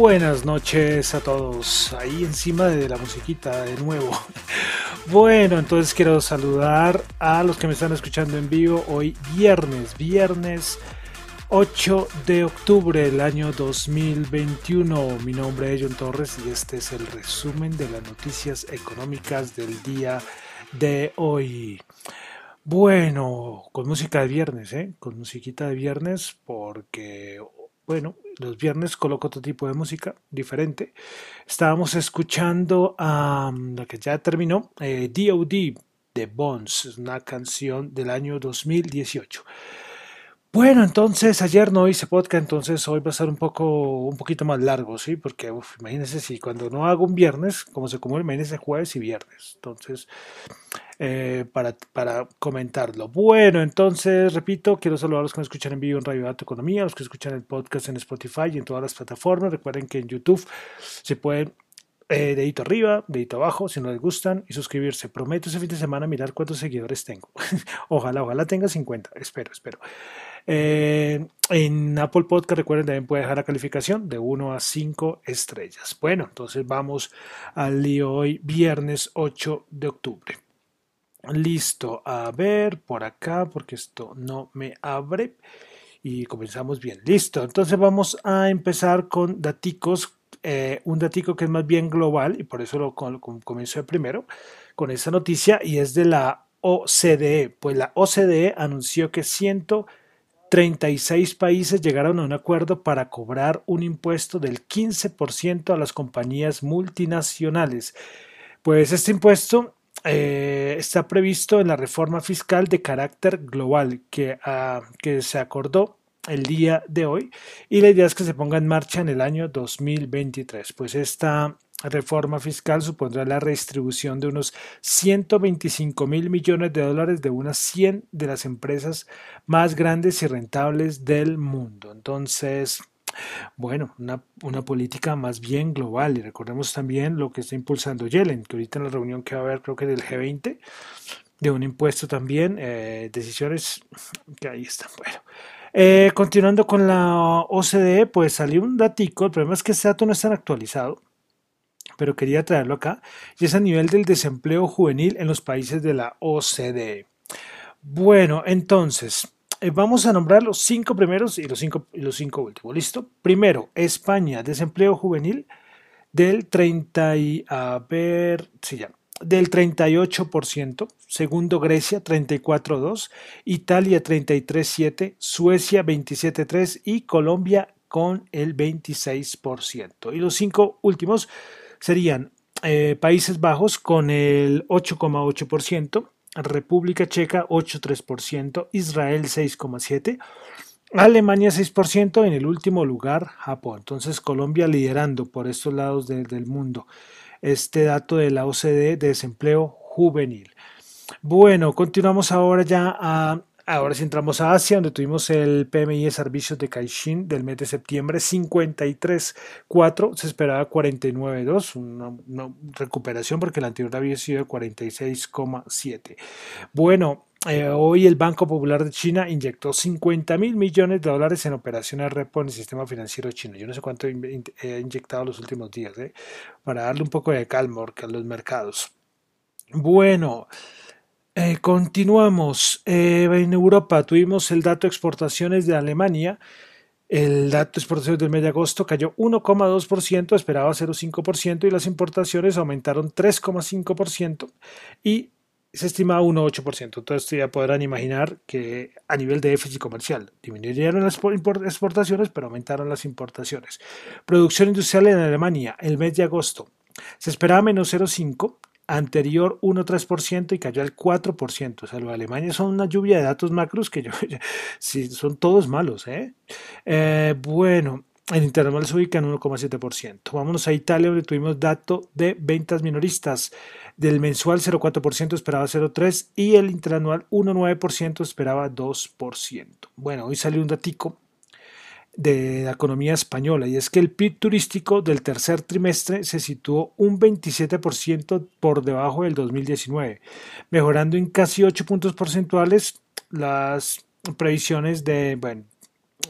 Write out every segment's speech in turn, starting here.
Buenas noches a todos, ahí encima de la musiquita de nuevo. Bueno, entonces quiero saludar a los que me están escuchando en vivo hoy viernes, viernes 8 de octubre del año 2021. Mi nombre es John Torres y este es el resumen de las noticias económicas del día de hoy. Bueno, con música de viernes, ¿eh? Con musiquita de viernes porque bueno, los viernes coloco otro tipo de música diferente. Estábamos escuchando a la que ya terminó, eh, DOD de Bones, es una canción del año 2018. Bueno, entonces ayer no hice podcast, entonces hoy va a ser un poco, un poquito más largo, ¿sí? Porque imagínense si cuando no hago un viernes, como se come, imagínense jueves y viernes. Entonces, eh, para, comentarlo. Bueno, entonces, repito, quiero saludar a los que me escuchan en vivo en Radio Dato Economía, a los que escuchan el podcast en Spotify y en todas las plataformas. Recuerden que en YouTube se pueden eh, dedito arriba, dedito abajo, si no les gustan, y suscribirse. Prometo ese fin de semana mirar cuántos seguidores tengo. ojalá, ojalá tenga 50. Espero, espero. Eh, en Apple Podcast, recuerden, también puede dejar la calificación de 1 a 5 estrellas. Bueno, entonces vamos al lío hoy, viernes 8 de octubre. Listo, a ver por acá, porque esto no me abre. Y comenzamos bien. Listo, entonces vamos a empezar con daticos. Eh, un datico que es más bien global y por eso lo comienzo de primero con esta noticia y es de la OCDE. Pues la OCDE anunció que 136 países llegaron a un acuerdo para cobrar un impuesto del 15% a las compañías multinacionales. Pues este impuesto eh, está previsto en la reforma fiscal de carácter global que, ah, que se acordó el día de hoy y la idea es que se ponga en marcha en el año 2023. Pues esta reforma fiscal supondrá la redistribución de unos 125 mil millones de dólares de unas 100 de las empresas más grandes y rentables del mundo. Entonces, bueno, una, política más bien global. Y recordemos también lo que está impulsando Yellen, que ahorita en la reunión que va a haber, creo que del G20, de un impuesto también, eh, decisiones que ahí están. Bueno. Eh, continuando con la OCDE, pues salió un datico, el problema es que este dato no está actualizado, pero quería traerlo acá, y es a nivel del desempleo juvenil en los países de la OCDE. Bueno, entonces, vamos a nombrar los cinco primeros y los cinco, los cinco últimos. ¿Listo? Primero, España, desempleo juvenil del 30 y a ver, sí ya, del 38%, segundo Grecia 34.2, Italia 33.7, Suecia 27.3 y Colombia con el 26%. Y los cinco últimos serían eh, Países Bajos con el 8,8%, República Checa 8,3%, Israel 6,7%, Alemania 6%, en el último lugar Japón. Entonces Colombia liderando por estos lados del mundo. Este dato de la OCDE de desempleo juvenil. Bueno, continuamos ahora ya a Ahora si entramos a Asia, donde tuvimos el PMI de servicios de Caixin del mes de septiembre, 53.4, se esperaba 49.2, una, recuperación porque el anterior había sido 46.7. Bueno, eh, hoy el Banco Popular de China inyectó 50 mil millones de dólares en operaciones repo en el sistema financiero chino. Yo no sé cuánto he inyectado los últimos días, ¿eh? para darle un poco de calma a los mercados. Bueno, eh, continuamos. Eh, en Europa tuvimos el dato de exportaciones de Alemania. El dato de exportaciones del mes de agosto cayó 1,2%, esperaba 0,5% y las importaciones aumentaron 3,5% y se estimaba 1,8%. Entonces ya podrán imaginar que a nivel de déficit comercial disminuyeron las exportaciones, pero aumentaron las importaciones. Producción industrial en Alemania el mes de agosto se esperaba menos 0,5 anterior 1,3% y cayó al 4%. O sea, los de Alemania son una lluvia de datos macros que yo, sí, son todos malos. ¿eh? Eh, bueno, el internacional se ubica en 1,7%. Vámonos a Italia, donde tuvimos dato de ventas minoristas. Del mensual 0,4% esperaba 0,3% y el interanual 1,9% esperaba 2%. Bueno, hoy salió un datico de la economía española y es que el PIB turístico del tercer trimestre se situó un 27% por debajo del 2019, mejorando en casi 8 puntos porcentuales las previsiones de, bueno,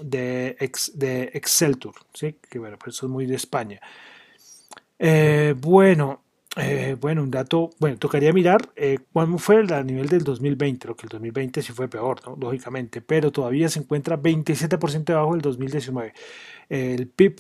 de, de Exceltur, ¿sí? que bueno, pues eso es muy de España. Eh, bueno, eh, bueno, un dato, bueno, tocaría mirar eh, cuándo fue a nivel del 2020, lo que el 2020 sí fue peor, ¿no? lógicamente, pero todavía se encuentra 27% debajo del 2019. el PIB,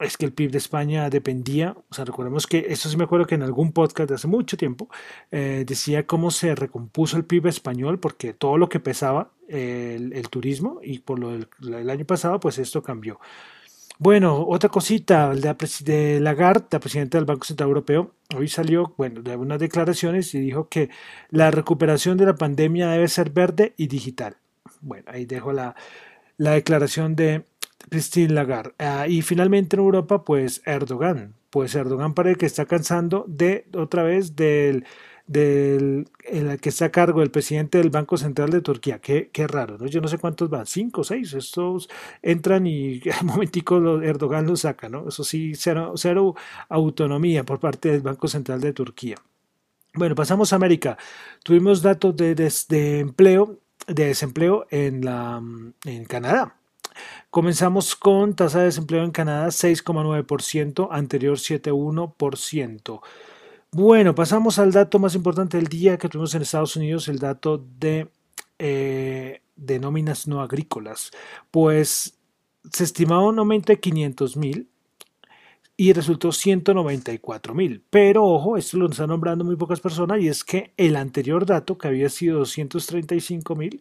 es que el PIB de España dependía, o sea, recordemos que, eso sí me acuerdo que en algún podcast de hace mucho tiempo, eh, decía cómo se recompuso el PIB español, porque todo lo que pesaba el, turismo y por lo del año pasado, pues esto cambió. Bueno, otra cosita, la de Lagarde, la presidenta del Banco Central Europeo, hoy salió, bueno, de unas declaraciones y dijo que la recuperación de la pandemia debe ser verde y digital. Bueno, ahí dejo la, la declaración de Christine Lagarde. Ah, y finalmente en Europa, pues Erdogan. Pues Erdogan parece que está cansando de otra vez del del el que está a cargo del presidente del Banco Central de Turquía. Qué, qué raro, ¿no? Yo no sé cuántos van, cinco, seis. Estos entran y un momentico Erdogan los saca, ¿no? Eso sí, cero, cero autonomía por parte del Banco Central de Turquía. Bueno, pasamos a América. Tuvimos datos de, de, empleo, de desempleo en, la, en Canadá. Comenzamos con tasa de desempleo en Canadá 6,9%, anterior 7,1%. Bueno, pasamos al dato más importante del día que tuvimos en Estados Unidos, el dato de, eh, de nóminas no agrícolas. Pues se estimaba un aumento de 500 mil y resultó 194 mil. Pero ojo, esto lo están nombrando muy pocas personas y es que el anterior dato, que había sido 235 mil,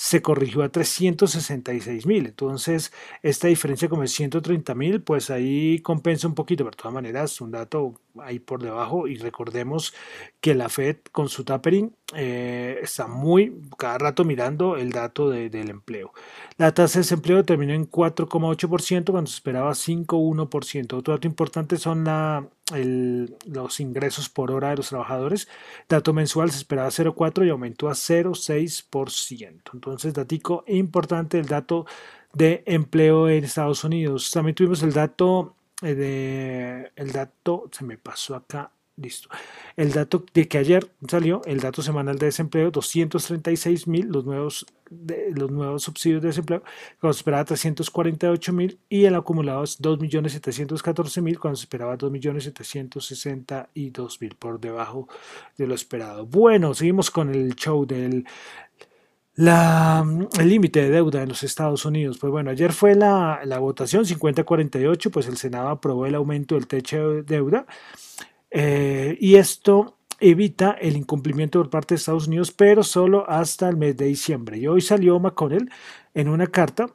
se corrigió a 366 mil. Entonces, esta diferencia como es 130 mil, pues ahí compensa un poquito, pero de todas maneras, un dato ahí por debajo. Y recordemos que la Fed con su tapering eh, está muy cada rato mirando el dato del empleo. La tasa de desempleo terminó en 4,8% cuando se esperaba 5,1%. Otro dato importante son la, los ingresos por hora de los trabajadores. Dato mensual se esperaba 0,4 y aumentó a 0,6%. Entonces, datico importante el dato de empleo en Estados Unidos. También tuvimos el dato eh, de el dato se me pasó acá Listo. El dato de que ayer salió, el dato semanal de desempleo, 236 mil, los nuevos, los nuevos subsidios de desempleo, cuando se esperaba 348 mil, y el acumulado es 2.714.000, cuando se esperaba 2.762.000, por debajo de lo esperado. Bueno, seguimos con el show del el límite de deuda en los Estados Unidos. Pues bueno, ayer fue la, la votación 50-48, pues el Senado aprobó el aumento del techo de deuda eh, y esto evita el incumplimiento por parte de Estados Unidos, pero solo hasta el mes de diciembre. Y hoy salió McConnell en una carta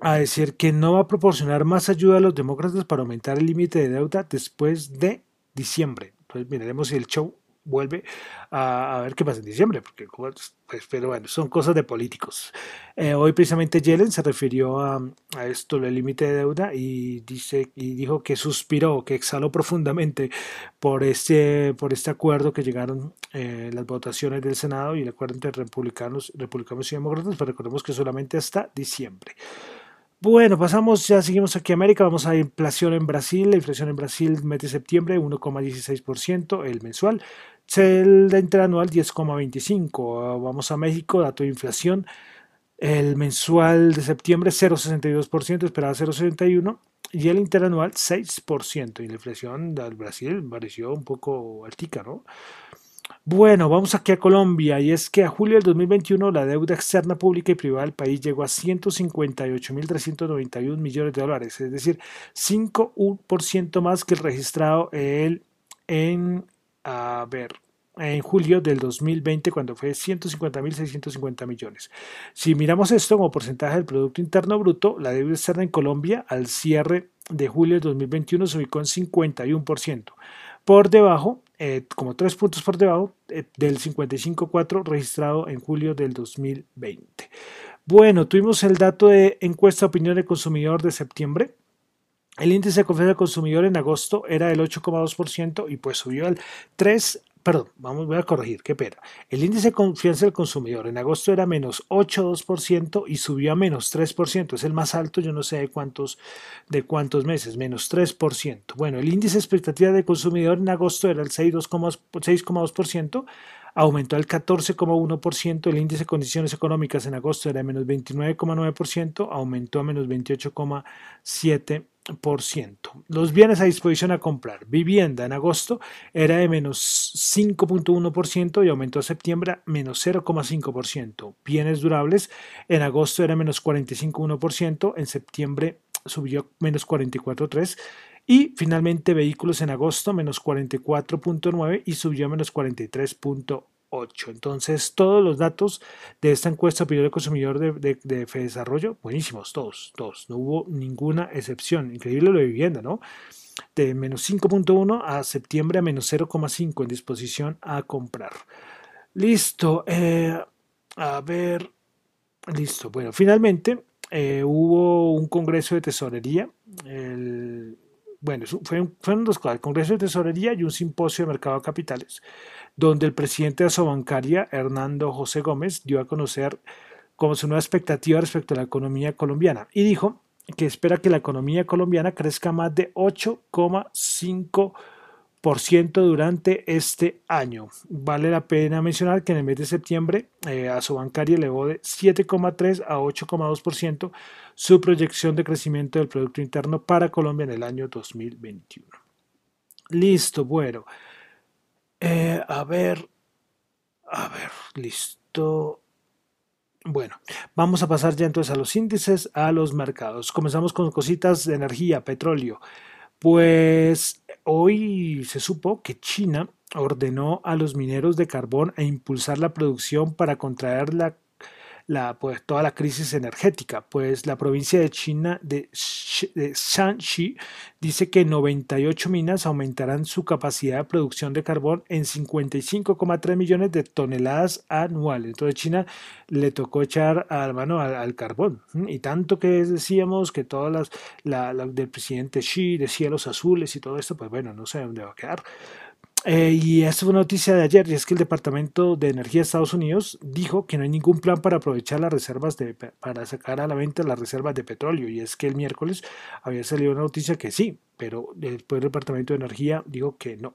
a decir que no va a proporcionar más ayuda a los demócratas para aumentar el límite de deuda después de diciembre. Entonces miraremos si el show vuelve a, ver qué pasa en diciembre, porque pues, pero bueno, son cosas de políticos. Eh, hoy precisamente Yellen se refirió a, esto, el límite de deuda, y dice y dijo que suspiró, que exhaló profundamente por este, por este acuerdo que llegaron eh, las votaciones del Senado y el acuerdo entre republicanos, republicanos y demócratas, pero recordemos que solamente hasta diciembre. Bueno, pasamos, ya seguimos aquí a América, vamos a inflación en Brasil, la inflación en Brasil mes de septiembre 1,16% el mensual, el interanual 10,25%, vamos a México, dato de inflación, el mensual de septiembre 0,62%, esperaba 0,61% y el interanual 6%, y la inflación del Brasil pareció un poco altica, ¿no? Bueno, vamos aquí a Colombia y es que a julio del 2021 la deuda externa pública y privada del país llegó a 158.391 millones de dólares, es decir, 5% más que el registrado el, en, ver, en julio del 2020 cuando fue 150.650 millones. Si miramos esto como porcentaje del Producto Interno Bruto, la deuda externa en Colombia al cierre de julio del 2021 se ubicó en 51%, por debajo eh, como tres puntos por debajo eh, del 55.4 registrado en julio del 2020. Bueno, tuvimos el dato de encuesta de opinión del consumidor de septiembre. El índice de confianza del consumidor en agosto era del 8,2% y pues subió al 3 perdón, vamos, voy a corregir, qué pena. El índice de confianza del consumidor en agosto era menos 8,2% y subió a menos 3%. Es el más alto, yo no sé de cuántos, de cuántos meses, menos 3%. Bueno, el índice de expectativa del consumidor en agosto era el 6,2%, aumentó al 14,1%. El índice de condiciones económicas en agosto era menos 29,9%, aumentó a menos 28,7%. Los bienes a disposición a comprar. Vivienda en agosto era de menos 5.1% y aumentó a septiembre a menos 0,5%. Bienes durables en agosto era menos 45.1%, en septiembre subió menos 44.3%. Y finalmente vehículos en agosto menos 44.9 y subió menos 43.1. 8. Entonces, todos los datos de esta encuesta opinión del consumidor de, de, de Desarrollo, buenísimos, todos, todos. No hubo ninguna excepción. Increíble lo de vivienda, ¿no? De menos 5.1 a septiembre a menos 0.5 en disposición a comprar. Listo. Eh, a ver. Listo. Bueno, finalmente eh, hubo un congreso de tesorería. Bueno, fue un, fueron dos cosas, el Congreso de Tesorería y un simposio de mercado de capitales donde el presidente de Asobancaria, Hernando José Gómez, dio a conocer como su nueva expectativa respecto a la economía colombiana y dijo que espera que la economía colombiana crezca más de 8,5% durante este año. Vale la pena mencionar que en el mes de septiembre eh, elevó de 7,3 a 8,2% su proyección de crecimiento del Producto Interno para Colombia en el año 2021. Listo, bueno. Eh, a ver, a ver, listo. Bueno, vamos a pasar ya entonces a los índices, a los mercados. Comenzamos con cositas de energía, petróleo. Pues hoy se supo que China ordenó a los mineros de carbón a impulsar la producción para contraer la la, pues, toda la crisis energética. Pues la provincia de China de, Shanxi dice que 98 minas aumentarán su capacidad de producción de carbón en 55,3 millones de toneladas anuales. Entonces China le tocó echar a mano al, carbón. Y tanto que decíamos que todas las la, del presidente Xi de cielos azules y todo esto, pues bueno, no sé dónde va a quedar. Eh, y esta fue una noticia de ayer, y es que el Departamento de Energía de Estados Unidos dijo que no hay ningún plan para aprovechar las reservas de, para sacar a la venta las reservas de petróleo. Y es que el miércoles había salido una noticia que sí, pero después el Departamento de Energía dijo que no.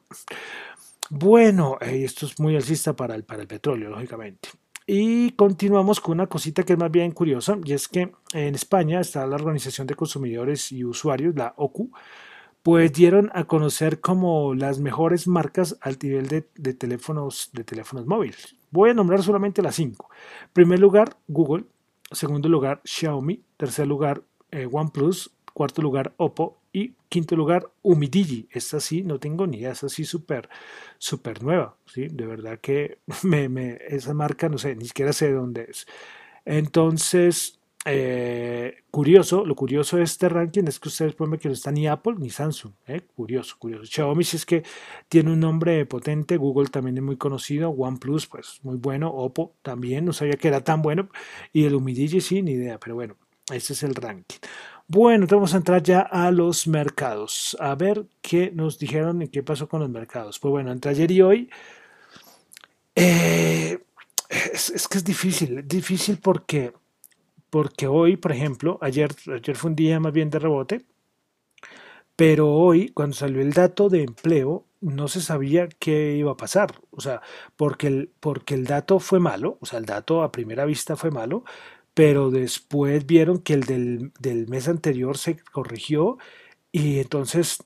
Bueno, eh, esto es muy alcista para el, para el petróleo, lógicamente. Y continuamos con una cosita que es más bien curiosa, y es que en España está la Organización de Consumidores y Usuarios, la OCU, pues dieron a conocer como las mejores marcas al nivel de, teléfonos, de teléfonos móviles. Voy a nombrar solamente las cinco. Primer lugar, Google. Segundo lugar, Xiaomi. Tercer lugar, eh, OnePlus. Cuarto lugar, Oppo. Y quinto lugar, Umidigi. Esta sí, no tengo ni idea, esta sí súper, súper nueva. ¿sí? De verdad que me, esa marca, no sé, ni siquiera sé de dónde es. Entonces, eh, curioso, lo curioso de este ranking es que ustedes pueden ver que no está ni Apple ni Samsung. ¿eh? Curioso, curioso. Xiaomi si es que tiene un nombre potente, Google también es muy conocido, OnePlus pues muy bueno, Oppo también, no sabía que era tan bueno, y el Umidigi sí, ni idea, pero bueno, ese es el ranking. Bueno, vamos a entrar ya a los mercados, a ver qué nos dijeron y qué pasó con los mercados. Pues bueno, entre ayer y hoy, eh, es, que es difícil, difícil porque porque hoy, por ejemplo, ayer, ayer fue un día más bien de rebote, pero hoy, cuando salió el dato de empleo, no se sabía qué iba a pasar. O sea, porque el, porque el dato fue malo, o sea, el dato a primera vista fue malo, pero después vieron que el del, del mes anterior se corrigió y entonces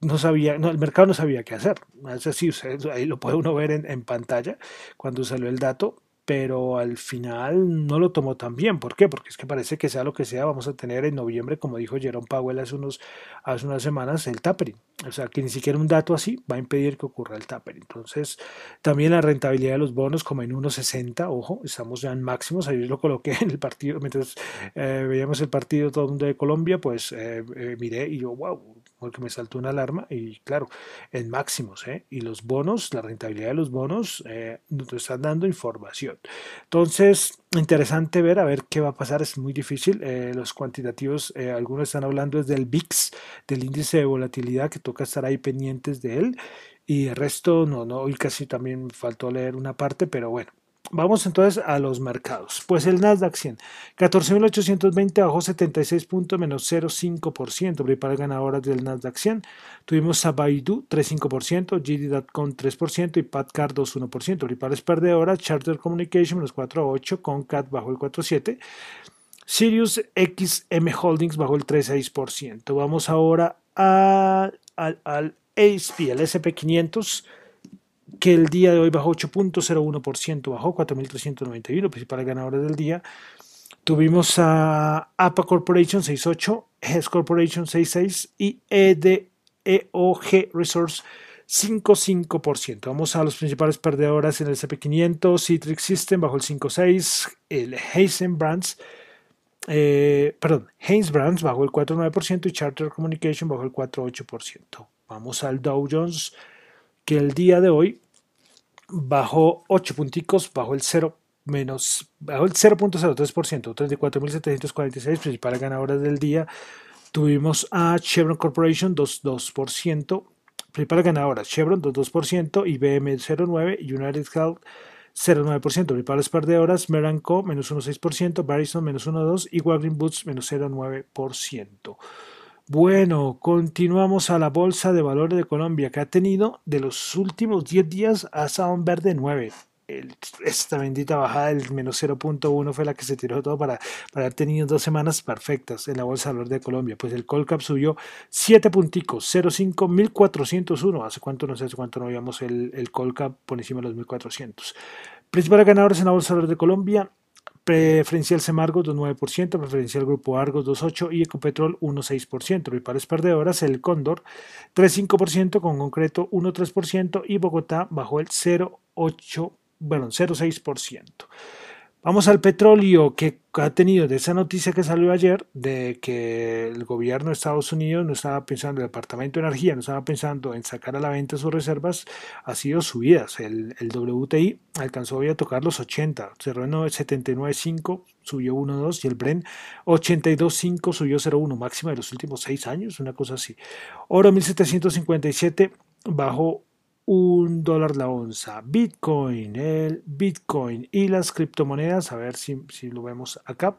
no sabía, no, el mercado no sabía qué hacer. Es así, ahí lo puede uno ver en, en pantalla cuando salió el dato, pero al final no lo tomó tan bien. ¿Por qué? Porque es que parece que sea lo que sea, vamos a tener en noviembre, como dijo Jerome Powell hace, unos, hace unas semanas, el tapering. O sea, que ni siquiera un dato así va a impedir que ocurra el tapering. Entonces, también la rentabilidad de los bonos como en 1.60, ojo, estamos ya en máximos, ahí lo coloqué en el partido, mientras eh, veíamos el partido todo el mundo de Colombia, pues eh, eh, miré y yo, wow, porque me saltó una alarma y claro, en máximos, ¿eh? y los bonos, la rentabilidad de los bonos eh, nos están dando información. Entonces, interesante ver, a ver qué va a pasar, es muy difícil, eh, los cuantitativos, eh, algunos están hablando desde del VIX, del índice de volatilidad, que toca estar ahí pendientes de él, y el resto, no, no, hoy casi también faltó leer una parte, pero bueno, Vamos entonces a los mercados. Pues el Nasdaq 100, 14.820 bajó 76 puntos menos 0,5%. Principales ganadoras del Nasdaq 100. Tuvimos a Baidu 3,5%, GD.com 3% y PatCard 2,1%. Principales perdedoras, Charter Communication menos 4,8%, Concat bajó el 4,7%. Sirius XM Holdings bajó el 3,6%. Vamos ahora al, al, al ASP, el SP500 que el día de hoy bajó 8.01%, bajó 4.391, principales ganadores del día. Tuvimos a APA Corporation 6.8, Hess Corporation 6.6 y EDEOG Resource 5.5%. Vamos a los principales perdedoras en el CP500, Citrix System bajó el 5.6, el Heisen Brands, eh, perdón, Haynes Brands bajó el 4.9% y Charter Communication bajó el 4.8%. Vamos al Dow Jones que el día de hoy bajó 8 punticos, bajó el 0 menos, bajó el 0.03%, 34.746 principales ganadoras del día. Tuvimos a Chevron Corporation 2.2%, principales ganadoras, Chevron 2.2%, IBM 0.9% y United Health 0,9%, principales perdedoras, Meranco menos 1,6%, Barison menos 1,2% y Walgreens Boots menos 0,9%. Bueno, continuamos a la Bolsa de Valores de Colombia, que ha tenido de los últimos 10 días hasta un verde 9. esta bendita bajada del menos 0.1 fue la que se tiró todo para, para haber tenido dos semanas perfectas en la Bolsa de Valores de Colombia. Pues el Colcap subió 7 punticos, 0.5, 1401. ¿Hace cuánto? No sé hace cuánto no veíamos el, el Colcap por encima de los 1400. Principales ganadores en la Bolsa de Valores de Colombia, Preferencial Semargo 2,9%, Preferencial Grupo Argos 2,8% y Ecopetrol 1,6%. Principales perdedoras, el Cóndor 3,5%, con concreto 1,3% y Bogotá bajó el 0,8%, bueno, 0,6%. Vamos al petróleo que ha tenido de esa noticia que salió ayer de que el gobierno de Estados Unidos no estaba pensando, el Departamento de Energía no estaba pensando en sacar a la venta sus reservas, ha sido subidas. El, WTI alcanzó hoy a tocar los 80, cerró en 79.5, subió 1.2 y el Bren 82.5 subió 0.1, máxima de los últimos 6 años, una cosa así. Oro 1757 bajó un dólar la onza. Bitcoin, el Bitcoin y las criptomonedas, a ver si, si lo vemos acá.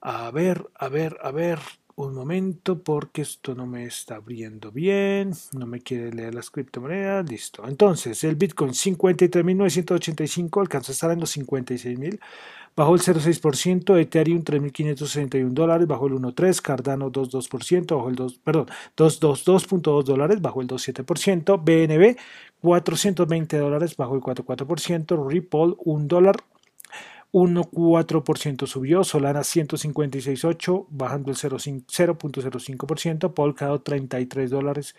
A ver, a ver, a ver. Un momento porque esto no me está abriendo bien, no me quiere leer las criptomonedas, listo. Entonces, el Bitcoin 53.985 alcanzó a estar en los 56.000, bajó el 0,6%, Ethereum 3.561 dólares, bajó el 1,3%, Cardano 2,2%, bajó el 2, perdón, 2,2.2 dólares, bajó el 2,7%, BNB 420 dólares, bajó el 4,4%, Ripple 1 dólar, 1,4% subió, Solana 156,8 bajando el 0.05%, Polkadot 33 dólares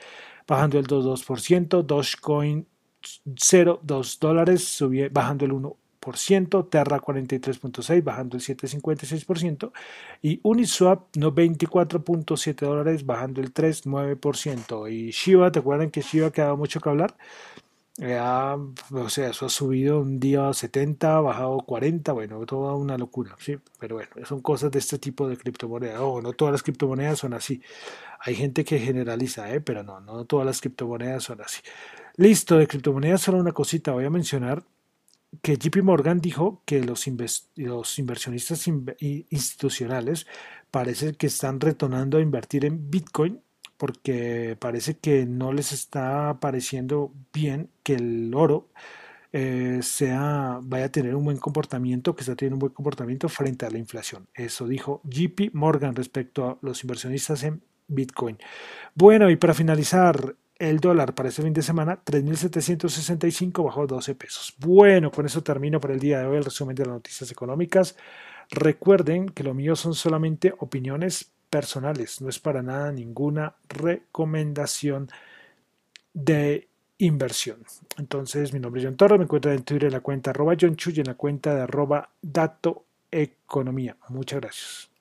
bajando el 2,2%, Dogecoin 0,2 dólares bajando el 1%, Terra 43.6 bajando el 7.56% y Uniswap no 24.7 dólares bajando el 3.9% y Shiba, ¿te acuerdan que Shiba quedaba mucho que hablar? O sea, eso ha subido un día 70, bajado 40, bueno, toda una locura, ¿sí? Pero bueno, son cosas de este tipo de criptomonedas. Ojo, no todas las criptomonedas son así. Hay gente que generaliza, ¿eh? Pero no, no todas las criptomonedas son así. Listo, de criptomonedas solo una cosita. Voy a mencionar que JP Morgan dijo que los, los inversionistas institucionales parece que están retornando a invertir en Bitcoin porque parece que no les está pareciendo bien que el oro eh, sea, vaya a tener un buen comportamiento, que está teniendo un buen comportamiento frente a la inflación. Eso dijo JP Morgan respecto a los inversionistas en Bitcoin. Bueno, y para finalizar, el dólar para este fin de semana, 3.765 bajó 12 pesos. Bueno, con eso termino por el día de hoy el resumen de las noticias económicas. Recuerden que lo mío son solamente opiniones personales, no es para nada ninguna recomendación de inversión. Entonces, mi nombre es John Torres, me encuentro en Twitter en la cuenta arroba John Chuy y en la cuenta de arroba Dato Economía. Muchas gracias.